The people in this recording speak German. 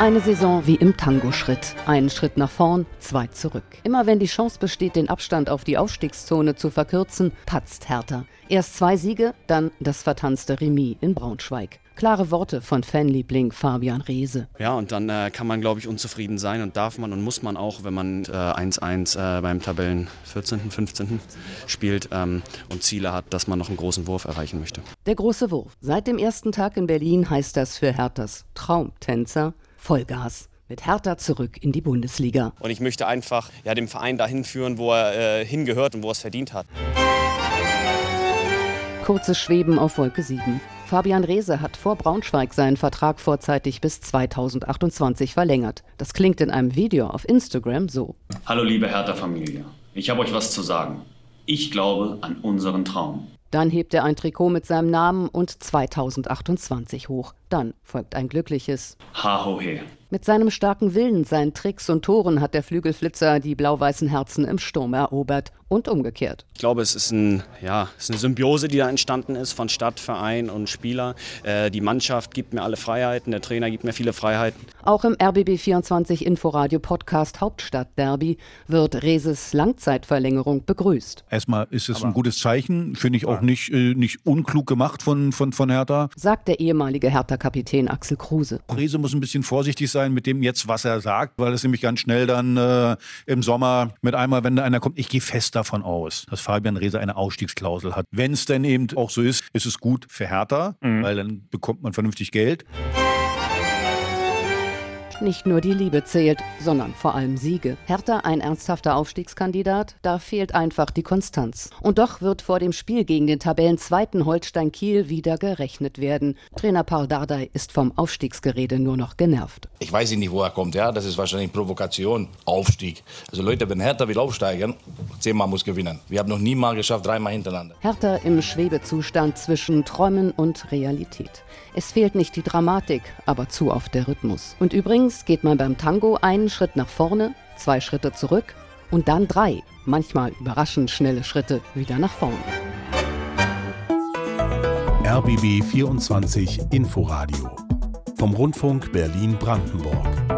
Eine Saison wie im Tango-Schritt. Einen Schritt nach vorn, zwei zurück. Immer wenn die Chance besteht, den Abstand auf die Aufstiegszone zu verkürzen, patzt Hertha. Erst zwei Siege, dann das vertanzte Remis in Braunschweig. Klare Worte von Fanliebling Fabian Reese. Ja, und dann äh, kann man, glaube ich, unzufrieden sein und darf man und muss man auch, wenn man 1-1 äh, äh, beim Tabellen 14., 15. spielt ähm, und Ziele hat, dass man noch einen großen Wurf erreichen möchte. Der große Wurf. Seit dem ersten Tag in Berlin heißt das für Herthas Traumtänzer Vollgas mit Hertha zurück in die Bundesliga. Und ich möchte einfach ja, den Verein dahin führen, wo er äh, hingehört und wo er es verdient hat. Kurzes Schweben auf Wolke 7. Fabian Reese hat vor Braunschweig seinen Vertrag vorzeitig bis 2028 verlängert. Das klingt in einem Video auf Instagram so. Hallo liebe Hertha-Familie, ich habe euch was zu sagen. Ich glaube an unseren Traum. Dann hebt er ein Trikot mit seinem Namen und 2028 hoch. Dann folgt ein glückliches Ha ho he. Mit seinem starken Willen, seinen Tricks und Toren hat der Flügelflitzer die blau-weißen Herzen im Sturm erobert und umgekehrt. Ich glaube, es ist, ein, ja, es ist eine Symbiose, die da entstanden ist von Stadt, Verein und Spieler. Äh, die Mannschaft gibt mir alle Freiheiten, der Trainer gibt mir viele Freiheiten. Auch im RBB24 Inforadio Podcast Hauptstadt Derby wird Reses Langzeitverlängerung begrüßt. Erstmal ist es Aber ein gutes Zeichen, finde ich auch nicht, äh, nicht unklug gemacht von, von, von Hertha. Sagt der ehemalige Hertha-Kapitän Axel Kruse. Rese muss ein bisschen vorsichtig sein sein mit dem jetzt, was er sagt, weil es nämlich ganz schnell dann äh, im Sommer mit einmal, wenn da einer kommt, ich gehe fest davon aus, dass Fabian Reese eine Ausstiegsklausel hat. Wenn es denn eben auch so ist, ist es gut für Hertha, mhm. weil dann bekommt man vernünftig Geld. Nicht nur die Liebe zählt, sondern vor allem Siege. Hertha ein ernsthafter Aufstiegskandidat, da fehlt einfach die Konstanz. Und doch wird vor dem Spiel gegen den Tabellenzweiten Holstein Kiel wieder gerechnet werden. Trainer Paul Dardai ist vom Aufstiegsgerede nur noch genervt. Ich weiß nicht, wo er kommt, ja, das ist wahrscheinlich Provokation, Aufstieg. Also Leute, wenn Hertha will aufsteigen, zehnmal muss gewinnen. Wir haben noch nie mal geschafft, dreimal hintereinander. Hertha im Schwebezustand zwischen Träumen und Realität. Es fehlt nicht die Dramatik, aber zu oft der Rhythmus. Und übrigens geht man beim Tango einen Schritt nach vorne, zwei Schritte zurück und dann drei, manchmal überraschend schnelle Schritte wieder nach vorne. RBB 24 Inforadio vom Rundfunk Berlin-Brandenburg.